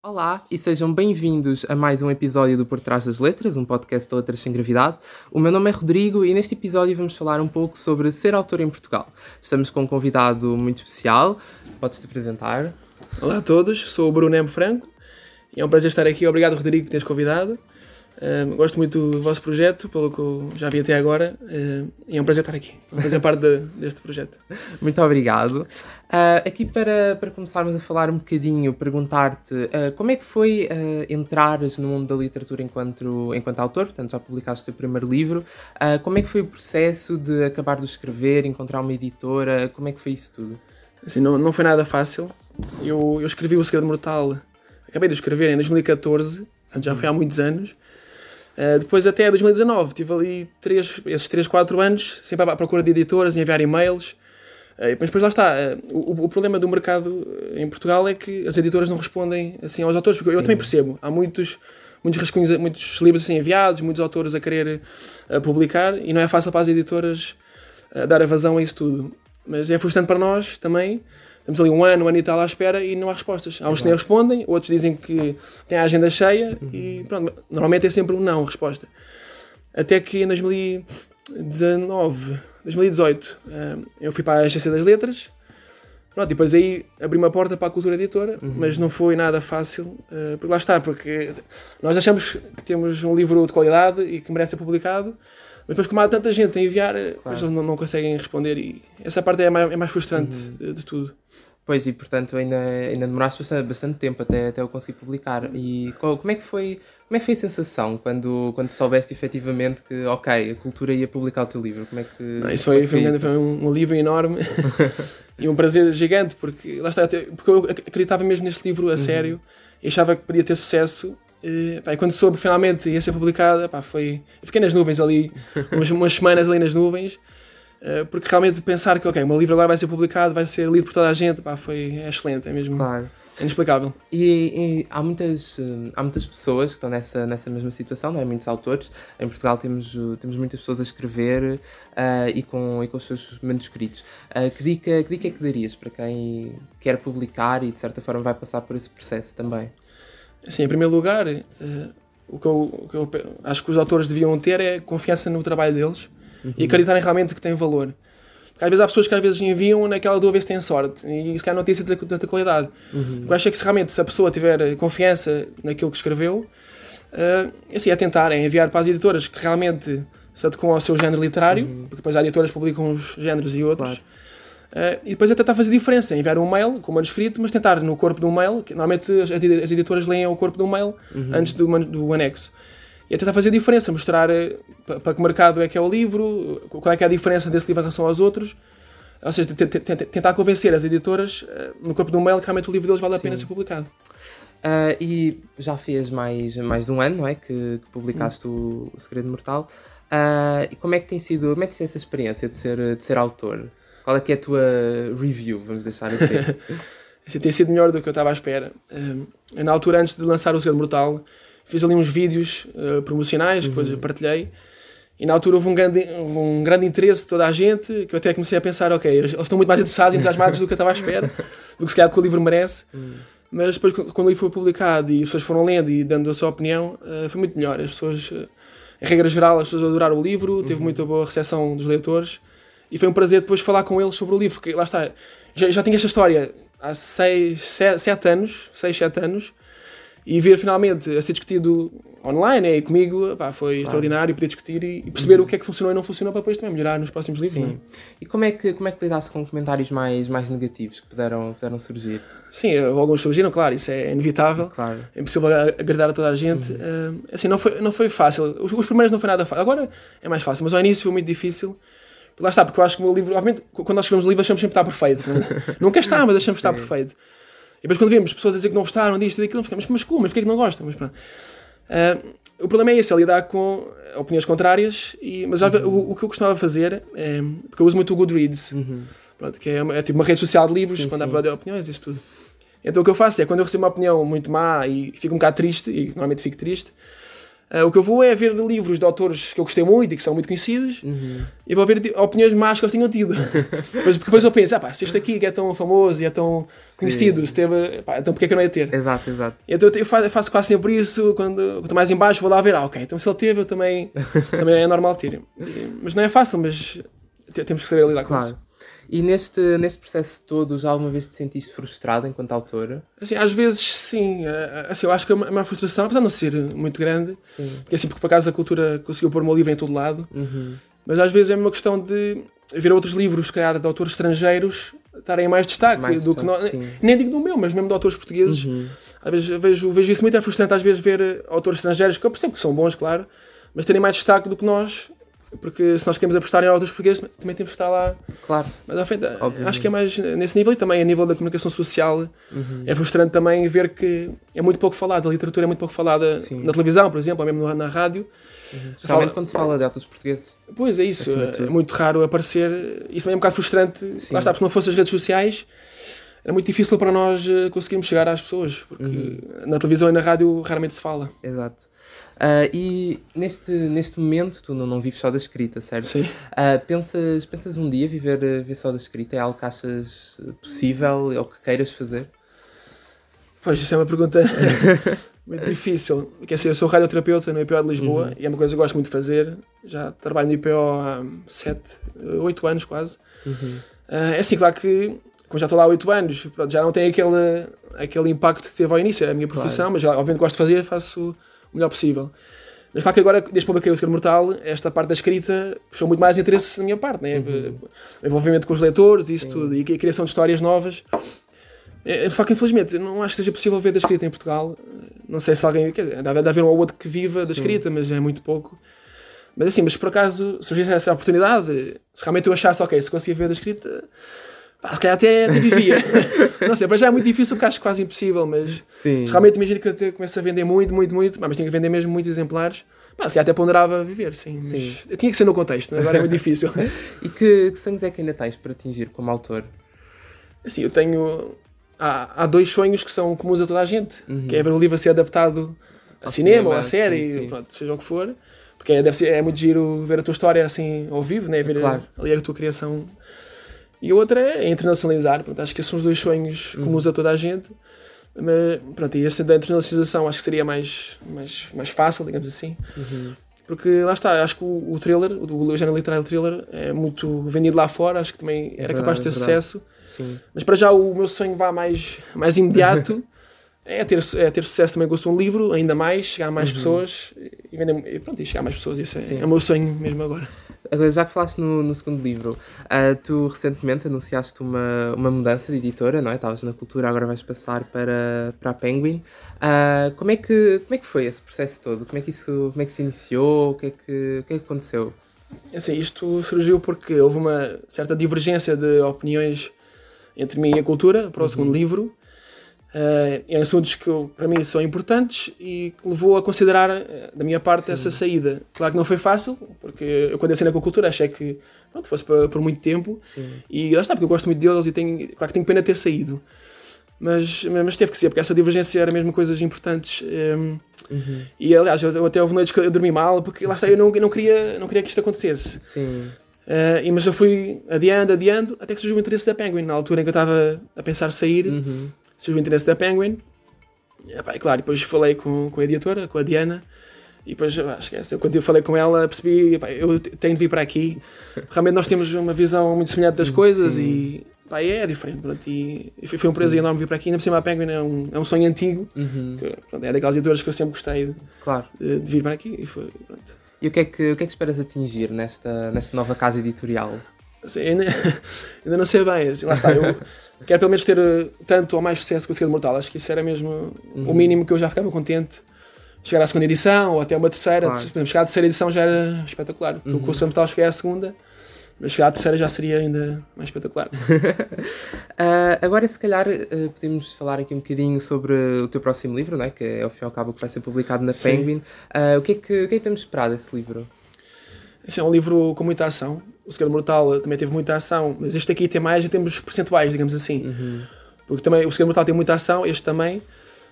Olá e sejam bem-vindos a mais um episódio do Por Trás das Letras, um podcast de letras sem gravidade. O meu nome é Rodrigo e neste episódio vamos falar um pouco sobre ser autor em Portugal. Estamos com um convidado muito especial. Podes te apresentar? Olá a todos, sou o Bruno M. Franco e é um prazer estar aqui. Obrigado, Rodrigo, por teres convidado. Um, gosto muito do vosso projeto, pelo que eu já vi até agora, um, e é um prazer estar aqui, a fazer parte de, deste projeto. Muito obrigado. Uh, aqui para, para começarmos a falar um bocadinho, perguntar-te uh, como é que foi uh, entrares no mundo da literatura enquanto, enquanto autor, portanto já publicaste o teu primeiro livro, como é que foi o processo de acabar de escrever, encontrar uma editora, como é que foi isso tudo? Assim, não, não foi nada fácil. Eu, eu escrevi O Segredo Mortal, acabei de escrever em 2014, portanto já foi há muitos anos, Uh, depois até 2019 tive ali três, esses 3, 4 anos sempre à procura de editoras, e enviar e-mails. Uh, mas depois lá está. Uh, o, o, problema do mercado em Portugal é que as editoras não respondem assim aos autores, porque Sim. eu também percebo. Há muitos, muitos rascunhos, muitos livros assim enviados, muitos autores a querer publicar e não é fácil para as editoras dar a vazão a isso tudo. Mas é frustrante para nós também Estamos ali um ano, um ano e tal à espera e não há respostas. Há uns que nem respondem, outros dizem que têm a agenda cheia uhum. e pronto, normalmente é sempre um não resposta. Até que em 2019, 2018, eh, eu fui para a Agência das Letras, Pronto, e depois aí abri uma porta para a cultura editora, uhum. mas não foi nada fácil, uh, porque lá está, porque nós achamos que temos um livro de qualidade e que merece ser publicado, mas depois como há tanta gente a enviar, eh, claro. eles não, não, conseguem responder e essa parte é mais, é mais frustrante uhum. de, de, tudo. Pois, e portanto ainda, ainda demoraste bastante, bastante tempo até, até eu conseguir publicar. E como é que foi, como é que foi a sensação quando, quando soubeste efetivamente que, ok, a cultura ia publicar o teu livro? Como é que. Não, isso foi, foi, foi, foi um, um livro enorme e um prazer gigante, porque lá está, porque eu acreditava mesmo neste livro a uhum. sério e achava que podia ter sucesso. E, pá, e quando soube finalmente ia ser publicada, pá, foi. Eu fiquei nas nuvens ali, umas, umas semanas ali nas nuvens. Eh, porque realmente pensar que, ok, o meu livro agora vai ser publicado, vai ser lido por toda a gente, pá, foi é excelente, é mesmo claro. é inexplicável. E, e, há, muitas, eh, há muitas pessoas que estão nessa, nessa mesma situação, não é? Muitos autores. Em Portugal temos, temos muitas pessoas a escrever uh, e, com, e com os seus manuscritos. Uh, que, dica, que dica é que darias para quem quer publicar e, de certa forma, vai passar por esse processo também? Assim, em primeiro lugar, uh, o, que eu, o que eu acho que os autores deviam ter é confiança no trabalho deles uhum. e acreditarem realmente que tem valor. Porque às vezes há pessoas que às vezes enviam naquela dúvida se têm sorte e se calhar não tem sido tanta qualidade. Uhum. Eu acho que se realmente se a pessoa tiver confiança naquilo que escreveu, uh, assim, é tentar, é enviar para as editoras que realmente se adequam ao seu género literário, uhum. porque depois há editoras que publicam uns géneros e outros. Claro. Uh, e depois é tentar fazer diferença, enviar um mail com o manuscrito, mas tentar no corpo do mail, que normalmente as, as editoras leem o corpo do mail uhum. antes do, do anexo e é tentar fazer diferença, mostrar eh, para que mercado é que é o livro, qual é que é a diferença desse livro em relação aos outros. Ou seja, tentar convencer as editoras eh, no corpo do mail que realmente o livro deles vale a pena ser publicado. Uh, e já fez mais, mais de um ano, não é? Que, que publicaste hum. o, o, Segredo Mortal. Uh, e como é que tem sido, como é que tem essa experiência de ser, de ser autor? Qual é que é a tua review, vamos deixar assim? tem sido melhor do que eu estava à espera. Uh, na altura, antes de lançar o Segredo Mortal, fiz ali uns vídeos uh, promocionais, que depois uhum. partilhei. E na altura houve um grande, houve um grande interesse de toda a gente, que eu até comecei a pensar, ok, eles estão muito mais interessados e entusiasmados do que eu estava à espera, do que se calhar que o livro merece. Uhum. Mas depois, quando o livro foi publicado e as pessoas foram lendo e dando a sua opinião, uh, foi muito melhor. As pessoas, uh, em regra geral, as pessoas adoraram o livro, teve uhum. muita boa recepção dos leitores. E foi um prazer depois falar com eles sobre o livro, porque lá está, já, já tinha esta história há seis, sete, sete anos, seis, sete anos, e ver finalmente a ser discutido online e comigo pá, foi claro. extraordinário poder discutir e, e perceber uhum. o que é que funcionou e não funcionou para depois também melhorar nos próximos livros. Sim. É? E como é que, como é que lidaste com comentários mais, mais negativos que puderam, puderam surgir? Sim, alguns surgiram, claro, isso é inevitável. Claro. É impossível agradar a toda a gente. Uhum. Uh, assim, não foi, não foi fácil. Os, os, primeiros não foi nada fácil. Agora é mais fácil, mas ao início foi muito difícil. Lá está, porque eu acho que o meu livro, obviamente, quando nós escrevemos o livro, achamos sempre que está perfeito. Nunca está, mas achamos que está perfeito. E depois quando vemos pessoas a dizer que não gostaram disto e daquilo, ficamos, mas como? Mas porquê é que não gostam? Mas, uh, o problema é esse, é lidar com opiniões contrárias, e, mas uhum. o, o, que eu costumava fazer, é, porque eu uso muito o Goodreads, uhum. pronto, que é, é, tipo uma rede social de livros, sim, quando sim. há para opiniões, isso tudo. Então o que eu faço é, quando eu recebo uma opinião muito má e fico um bocado triste, e normalmente fico triste, Uh, o que eu vou é ver livros de autores que eu gostei muito e que são muito conhecidos Uhum. e vou ver opiniões más que eles tinham tido. Porque depois eu penso, ah, pá, se este aqui que é tão famoso e é tão conhecido, se teve, pá, então porque é que eu não ia ter? Exato, exato. Então eu fa- eu faço quase sempre isso, quando estou mais em baixo vou lá ver, ah, ok, então se ele teve, eu também, também é normal ter. Mas não é fácil, mas te- temos que saber lidar com Claro. isso. E neste, neste processo todo, já alguma vez te sentiste frustrado enquanto autora? Assim, às vezes sim, eh, assim, eu acho que a maior frustração, apesar de não ser muito grande, Sim. porque assim, porque por acaso a cultura conseguiu pôr o meu livro em todo lado, Uhum. mas às vezes é uma questão de ver outros livros, calhar, de autores estrangeiros estarem em mais destaque Mais do que nós. sim. Nem digo do meu, mas mesmo de autores portugueses. Uhum. Às vezes vejo, vejo isso muito é frustrante, às vezes ver eh, autores estrangeiros, que eu percebo que são bons, claro, mas terem mais destaque do que nós, porque se nós queremos apostar em autores portugueses, também temos que estar lá. Claro. Mas à frente, eh, Obviamente. acho que é mais nesse nível e também a nível da comunicação social. Uhum. É frustrante também ver que é muito pouco falada, a literatura é muito pouco falada Sim. na televisão, por exemplo, ou mesmo na, na rádio. Fala- quando se fala de autores portugueses. Pois é isso, é muito raro aparecer. Isso também é um bocado frustrante. Sim. Lá está, se não fossem as redes sociais, era muito difícil para nós eh, conseguirmos chegar às pessoas, porque Uhum. na televisão e na rádio raramente se fala. Exato. Ah, e neste, neste momento, tu não, não vives só da escrita, certo? Sim. Ah, pensas, pensas um dia viver, eh, viver só da escrita? É algo que achas eh, possível ou que queiras fazer? Pois, isso é uma pergunta muito difícil. Quer dizer, eu sou radioterapeuta no IPO de Lisboa Uhum. e é uma coisa que eu gosto muito de fazer. Já trabalho no IPO há 7, 8 anos quase. Uhum. Ah, é assim, claro que, como já estou lá há 8 anos, pronto, já não tem aquele, aquele impacto que teve ao início, é a minha profissão, mas já, obviamente gosto de fazer, faço o melhor possível. Mas claro que agora, desde que publiquei o Ser Mortal, esta parte da escrita puxou muito mais interesse na minha parte, né? o envolvimento com os leitores e isso Sim. tudo, e a criação de histórias novas. É, só que infelizmente não acho que seja possível ver da escrita em Portugal. Não sei se alguém. Quer dizer, deve haver um ou outro que viva da Sim. escrita, mas é muito pouco. Mas assim, mas por acaso surgisse essa oportunidade, se realmente eu achasse, ok, se conseguia ver da escrita, pá, se calhar até, até vivia. não sei, para já é muito difícil porque acho quase impossível, mas Sim. se realmente imagino que eu até começo a vender muito, muito, muito, mas tinha que vender mesmo muitos exemplares, pá, se calhar até ponderava viver, sim. Sim. tinha que ser no contexto, agora é muito difícil. E que, que sonhos é que ainda tens para atingir como autor? Assim, eu tenho. Há, há dois sonhos que são comuns a toda a gente, Uhum. que é ver o livro a ser adaptado a Ao cinema, cinema, ou a série, sim, sim. Pronto, seja o que for. Porque é, deve ser, é muito giro ver a tua história assim ao vivo, né? ver Claro. ali a tua criação. E a outra é internacionalizar. Pronto, acho que esses são os dois sonhos Uhum. comuns a toda a gente. Mas, pronto, e esse da internacionalização acho que seria mais, mais, mais fácil, digamos assim. Uhum. Porque lá está, acho que o, o thriller, o, o género literário thriller, é muito vendido lá fora, acho que também era verdade, capaz de ter é sucesso. Sim. Mas para já o meu sonho vá mais, mais imediato é ter, é ter sucesso também com o seu livro, ainda mais, chegar a mais Uhum. pessoas e, vender, e pronto, e chegar a mais pessoas. Isso é, é o meu sonho mesmo agora. Agora, já que falaste no, no segundo livro, ah, tu recentemente anunciaste uma, uma mudança de editora, não é? Estavas na cultura, agora vais passar para, para a Penguin. Ah, como, é que, como é que foi esse processo todo? Como é que isso como é que se iniciou? O que é que, o que, é que aconteceu? Assim, isto surgiu porque houve uma certa divergência de opiniões entre mim e a cultura para o segundo livro. Eh, em assuntos que eu- para mim são importantes e que levou a considerar eh, da minha parte Sim. essa saída. Claro que não foi fácil, porque eu quando assinei com a cultura achei que pronto, fosse por, por muito tempo Sim. E lá está, porque eu gosto muito deles e tenho, claro que tenho pena de ter saído. Mas, mas teve que ser, porque essa divergência era mesmo coisas importantes. ehm, Uhum. e aliás, eu, eu até houve noites que eu dormi mal, porque lá está, eu não, eu não, queria, não queria que isto acontecesse. Sim. Eh, e, mas eu fui adiando, adiando, até que surgiu o interesse da Penguin. Na altura em que eu estava a pensar sair, Uhum. Surgiu o interesse da Penguin. E, epá, e claro, depois falei com, com a editora, com a Diana. E depois, ah, esquece, eu, quando eu falei com ela, percebi, epá, eu te- tenho de vir para aqui. Realmente nós temos uma visão muito semelhante das coisas Sim. e epá, é diferente. Pronto, e, foi um prazer Sim. enorme vir para aqui. Ainda por cima a Penguin é um, é um sonho antigo. Uhum. Que, pronto, é daquelas editoras que eu sempre gostei de, Claro. de- de vir para aqui. E foi, pronto. E o que, é que, o que é que esperas atingir nesta, nesta nova casa editorial? Assim, ainda, ainda não sei bem, assim, lá está. Eu quero pelo menos ter eh, tanto ou mais sucesso que o Segredo Mortal. Acho que isso era mesmo Uhum. o mínimo que eu já ficava contente. Chegar à segunda edição ou até uma terceira. Claro. Chegar à terceira edição já era espetacular. Porque Uhum. O Segredo Mortal cheguei à segunda, mas chegar à terceira já seria ainda mais espetacular. Ah, agora, se calhar, ah, podemos falar aqui um bocadinho sobre o teu próximo livro, não é? que é ao fim e ao cabo que vai ser publicado na Sim. Penguin. Ah, o, que é que, o que é que temos esperado desse livro? Esse é um livro com muita ação. O Segredo Mortal eh, também teve muita ação, mas este aqui tem mais em termos percentuais, digamos assim. Uhum. Porque também o Segredo Mortal tem muita ação, este também.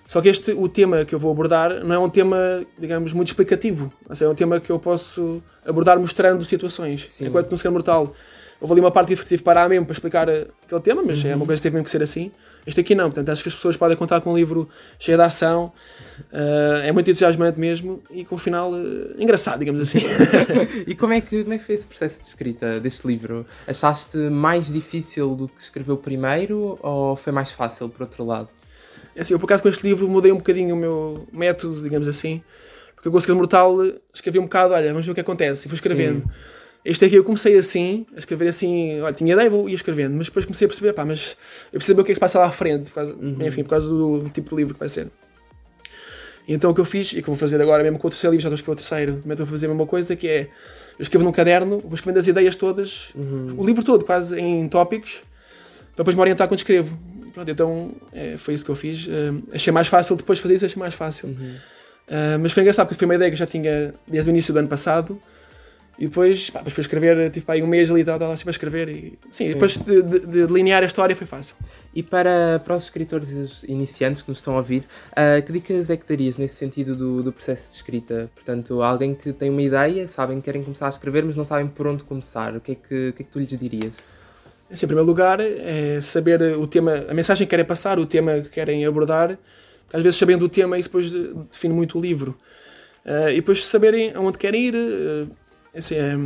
Só que este, o tema que eu vou abordar não é um tema, digamos, muito explicativo. Ou seja, é um tema que eu posso abordar mostrando situações. Sim. Enquanto no Ser Mortal houve ali uma parte que tive que parar mesmo para explicar eh, aquele tema, mas é uma coisa que teve mesmo que ser assim. Este aqui não, portanto acho que as pessoas podem contar com um livro cheio de ação, eh, é muito entusiasmante mesmo e com um final eh, engraçado, digamos assim. E como é, que, como é que foi esse processo de escrita deste livro? Achaste mais difícil do que escreveu primeiro ou foi mais fácil, por outro lado? É Assim, eu por acaso com este livro mudei um bocadinho o meu método, digamos assim, porque eu com o Segredo Mortal escrevi um bocado, olha, vamos ver o que acontece, e fui escrevendo. Sim. Este aqui eu comecei assim, a escrever assim, olha, tinha ideia, vou ia escrevendo, mas depois comecei a perceber, pá, mas eu saber o que é que se passa lá à frente, por causa, enfim, por causa do tipo de livro que vai ser. E então o que eu fiz, e que eu vou fazer agora mesmo com o terceiro livro, já estou a escrever o terceiro, também estou a fazer a mesma coisa, que é, eu escrevo num caderno, vou escrevendo as ideias todas, o livro todo, quase em tópicos, para depois me orientar quando escrevo. Pronto, então é, foi isso que eu fiz. Eh, achei mais fácil, depois de fazer isso, achei mais fácil. Uh, mas foi engraçado porque foi uma ideia que eu já tinha desde o início do ano passado e depois, pá, depois fui escrever, tive pá, um mês ali tal, estava assim para escrever e sim, depois de, de, de delinear a história foi fácil. E para, para os escritores iniciantes que nos estão a ouvir, ah, que dicas é que darias nesse sentido do, do processo de escrita? Portanto, alguém que tem uma ideia, sabem que querem começar a escrever, mas não sabem por onde começar. O que é que, o que, é que tu lhes dirias? Assim, em primeiro lugar, é saber o tema, a mensagem que querem passar, o tema que querem abordar. Às vezes, sabendo o tema, isso depois de- define muito o livro. Uh, e depois saberem aonde querem ir. uh, assim, é,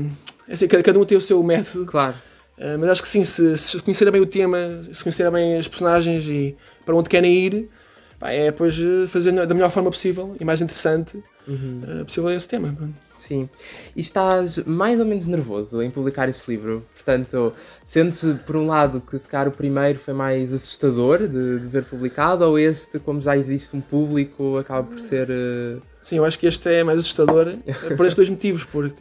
é assim, cada um tem o seu método. Claro. Uh, mas acho que sim, se, se conhecerem bem o tema, se conhecerem bem as personagens e para onde querem ir, pá, é depois uh, fazer da melhor forma possível e mais interessante uh, possível esse tema. Sim. E estás mais ou menos nervoso em publicar este livro? Portanto, sentes por um lado que se calhar o primeiro foi mais assustador de, de ver publicado ou este, como já existe um público, acaba por ser. eh, Sim, eu acho que este é mais assustador uh, por estes dois motivos. Porque,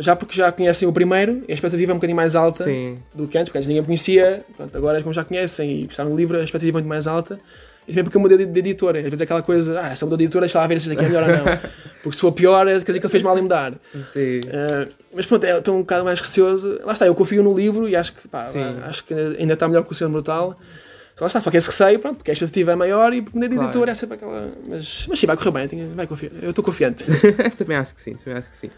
já porque já conhecem o primeiro, a expectativa é um bocadinho mais alta Sim. do que antes, porque antes ninguém me conhecia. Pronto, agora, como já conhecem e gostaram do livro, a expectativa é muito mais alta. E também porque eu mudei de, de editora. Às vezes é aquela coisa, ah, se eu mudou de editora, deixa lá ver se isto aqui é melhor ou não. Porque se for pior, é, quer dizer que ele fez mal em mudar. Sim. Uh, mas pronto, é, estou um bocado mais receoso. Lá está, eu confio no livro e acho que, pá, acho que ainda está melhor que o Ser Brutal. Só lá está, só que esse receio, pronto, porque a expectativa é maior e porque mudei de Claro. editora é sempre aquela. Mas, mas sim, vai correr bem, vai confiar. Eu estou confiante. também acho que sim, também acho que sim.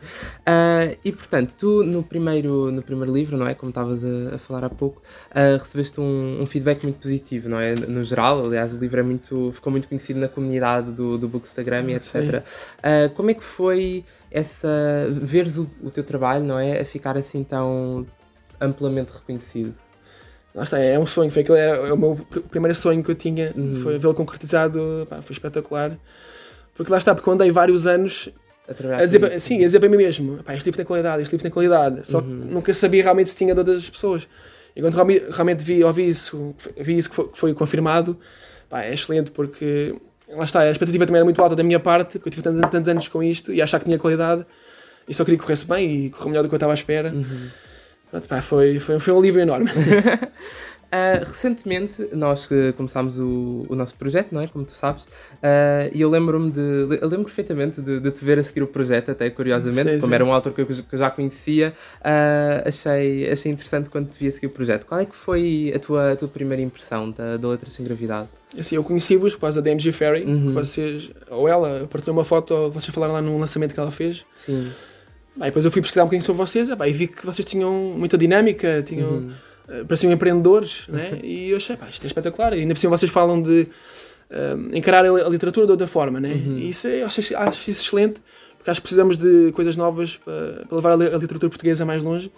Ah, e portanto, tu no primeiro, no primeiro livro, não é? Como estavas a, a falar há pouco, ah, recebeste um, um feedback muito positivo, não é? No geral, aliás, o livro é muito, ficou muito conhecido na comunidade do, do Bookstagram e Sim. etc. Ah, como é que foi essa. veres o, o teu trabalho, não é? A ficar assim tão amplamente reconhecido? Lá está, é um sonho, foi aquele, era é o meu pr- primeiro sonho que eu tinha, Uhum. foi vê-lo concretizado, pá, foi espetacular. Porque lá está, porque eu andei vários anos A, a dizer, para- sim, a dizer para mim mesmo, pá, este livro tem qualidade, este livro tem qualidade, só Uhum. que nunca sabia realmente se tinha de outras pessoas. E quando realmente, realmente vi, ouvi isso, vi isso que foi, que foi confirmado, pá, é excelente porque lá está, a expectativa também era muito alta da minha parte, porque eu tive tantos, tantos anos com isto e achar que tinha qualidade e só queria que corresse bem e correu melhor do que eu estava à espera. Uhum. Pronto, pá, foi, foi, foi um livro enorme. Uh, recentemente nós que começámos o, o nosso projeto, não é? Como tu sabes, uh, e eu lembro-me de. Eu lembro perfeitamente de, de te ver a seguir o projeto, até curiosamente, Sim, como sim. era um autor que eu, que eu já conhecia, uh, achei, achei interessante quando te vi a seguir o projeto. Qual é que foi a tua, a tua primeira impressão da, da Letras Sem Gravidade? Assim, eu conheci-vos por causa da MG Ferry, Uhum. que vocês, ou ela, partilhou uma foto, vocês falaram lá num lançamento que ela fez. Sim. Aí depois eu fui pesquisar um bocadinho sobre vocês epá, e vi que vocês tinham muita dinâmica, tinham, Uhum. eh, pareciam empreendedores, né? e eu achei, pá, isto é espetacular. E ainda por cima vocês falam de eh, encarar a, li- a literatura de outra forma, né? Uhum. e isso é, acho, acho isso excelente, porque acho que precisamos de coisas novas para, para levar a literatura portuguesa mais longe.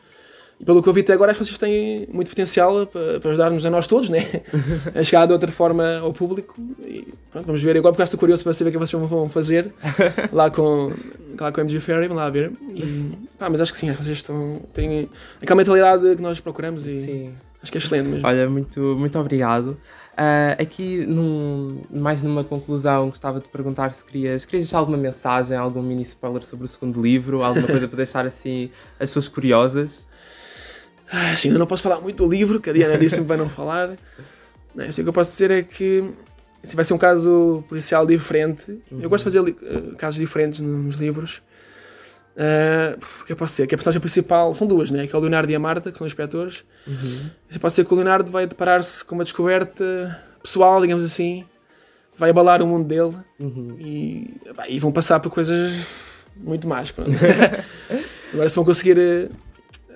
E pelo que eu vi até agora, acho que vocês têm muito potencial para, para ajudar-nos a nós todos, né? a chegar de outra forma ao público. E pronto, vamos ver. Agora, porque estou curioso para saber o que vocês vão fazer lá com, lá com a MG Ferry. Vamos lá ver. E, pá, mas acho que sim, acho que vocês estão, têm aquela mentalidade que nós procuramos e Sim. acho que é excelente mesmo. Olha, muito, muito obrigado. Ah, aqui, num- mais numa conclusão, gostava de perguntar se querias, querias deixar alguma mensagem, algum mini spoiler sobre o segundo livro, alguma coisa para deixar assim as pessoas curiosas. Ah, assim, eu não posso falar muito do livro, que a Diana disse-me para não falar. Não, assim, o que eu posso dizer é que assim, vai ser um caso policial diferente. Eu gosto de fazer eh, casos diferentes no- nos livros. Ah, o que eu posso dizer? Que a personagem principal são duas, né? Que é o Leonardo e a Marta, que são inspectores. Uhum. Pode ser que o Leonardo vai deparar-se com uma descoberta pessoal, digamos assim, vai abalar o mundo dele Uhum. e, pá, e vão passar por coisas muito más. Agora, se vão conseguir eh,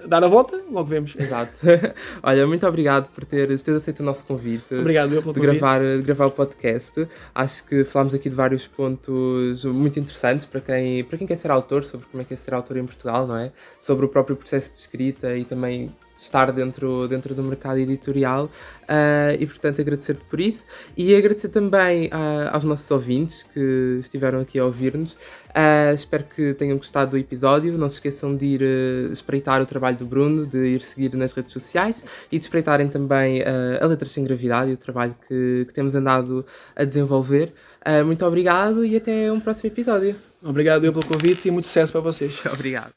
dar a volta, logo vemos. Exato. Olha, muito obrigado por teres, teres aceito o nosso convite. Obrigado eu pelo de convite. gravar, de gravar o podcast. Acho que falámos aqui de vários pontos muito interessantes para quem, para quem quer ser autor, sobre como é que é ser autor em Portugal, não é? Sobre o próprio processo de escrita e também estar dentro, dentro do mercado editorial. Ah, e, portanto, agradecer-te por isso. E agradecer também ah, aos nossos ouvintes que estiveram aqui a ouvir-nos. Ah, espero que tenham gostado do episódio. Não se esqueçam de ir espreitar o trabalho do Bruno, de ir seguir nas redes sociais e de espreitarem também a Letras Sem Gravidade e o trabalho que, que temos andado a desenvolver. Muito obrigado e até um próximo episódio. Obrigado eu pelo convite e muito sucesso para vocês. Obrigado.